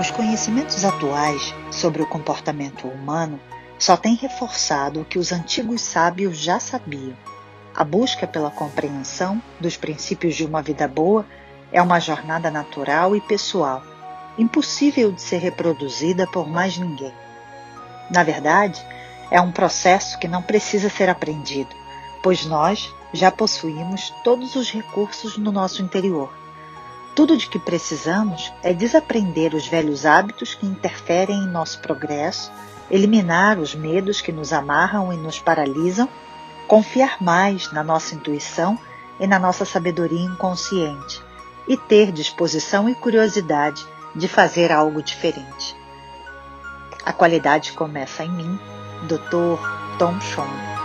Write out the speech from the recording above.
Os conhecimentos atuais sobre o comportamento humano só têm reforçado o que os antigos sábios já sabiam. A busca pela compreensão dos princípios de uma vida boa é uma jornada natural e pessoal, impossível de ser reproduzida por mais ninguém. Na verdade, é um processo que não precisa ser aprendido, pois nós já possuímos todos os recursos no nosso interior. Tudo de que precisamos é desaprender os velhos hábitos que interferem em nosso progresso, eliminar os medos que nos amarram e nos paralisam, confiar mais na nossa intuição e na nossa sabedoria inconsciente e ter disposição e curiosidade de fazer algo diferente. A qualidade começa em mim, Dr. Tom Schoen.